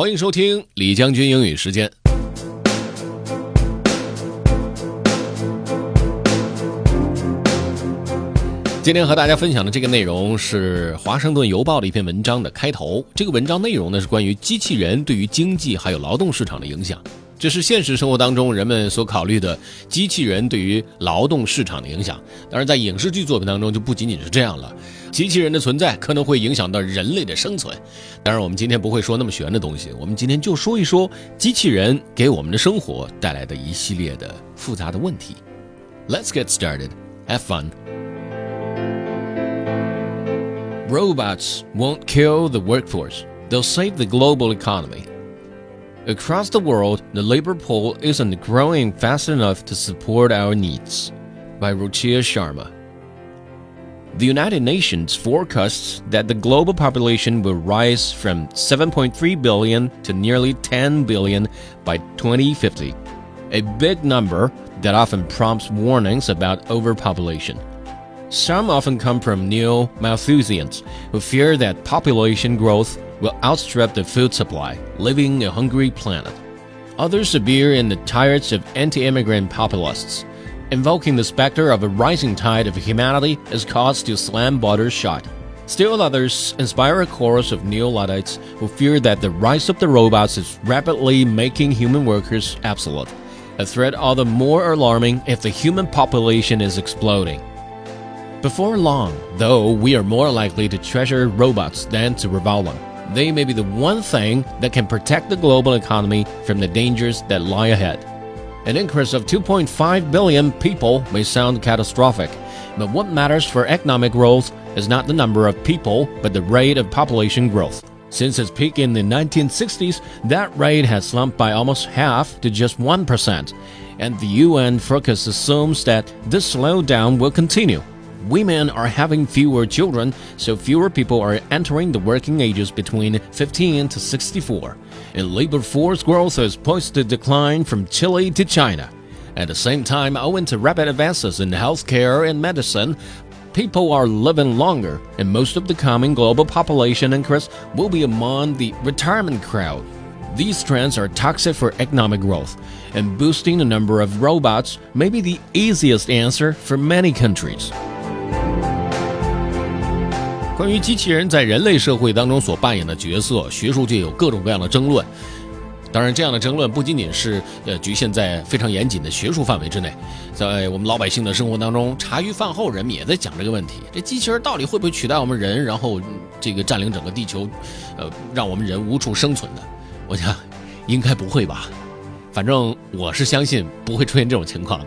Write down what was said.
欢迎收听李将军英语时间。今天和大家分享的这个内容是《华盛顿邮报》的一篇文章的开头。这个文章内容呢是关于机器人对于经济还有劳动市场的影响。这是现实生活当中人们所考虑的机器人对于劳动市场的影响。当然，在影视剧作品当中就不仅仅是这样了。机器人的存在可能会影响到人类的生存。当然，我们今天不会说那么玄的东西，我们今天就说一说机器人给我们的生活带来的一系列的复杂的问题。Let's get started. Have fun. Robots won't kill the workforce. They'll save the global economy. Across the world, the labor pool isn't growing fast enough to support our needs. By Ruchir Sharma. The United Nations forecasts that the global population will rise from 7.3 billion to nearly 10 billion by 2050, a big number that often prompts warnings about overpopulation. Some often come from neo Malthusians who fear that population growth will outstrip the food supply, leaving a hungry planet. Others appear in the tirades of anti immigrant populists, invoking the specter of a rising tide of humanity as cause to slam borders shut. Still others inspire a chorus of neo Luddites who fear that the rise of the robots is rapidly making human workers obsolete, a threat all the more alarming if the human population is exploding. Before long, though, we are more likely to treasure robots than to revile them. They may be the one thing that can protect the global economy from the dangers that lie ahead. An increase of 2.5 billion people may sound catastrophic, but what matters for economic growth is not the number of people, but the rate of population growth. Since its peak in the 1960s, that rate has slumped by almost half to just 1%, and the UN focus assumes that this slowdown will continue women are having fewer children, so fewer people are entering the working ages between 15 to 64. And labor force growth is poised to decline from Chile to China. At the same time, owing to rapid advances in healthcare and medicine, people are living longer, and most of the coming global population increase will be among the retirement crowd. These trends are toxic for economic growth, and boosting the number of robots may be the easiest answer for many countries. 关于机器人在人类社会当中所扮演的角色，学术界有各种各样的争论。当然，这样的争论不仅仅是呃局限在非常严谨的学术范围之内，在我们老百姓的生活当中，茶余饭后人们也在讲这个问题：这机器人到底会不会取代我们人，然后这个占领整个地球，呃，让我们人无处生存的？我想，应该不会吧。反正我是相信不会出现这种情况的。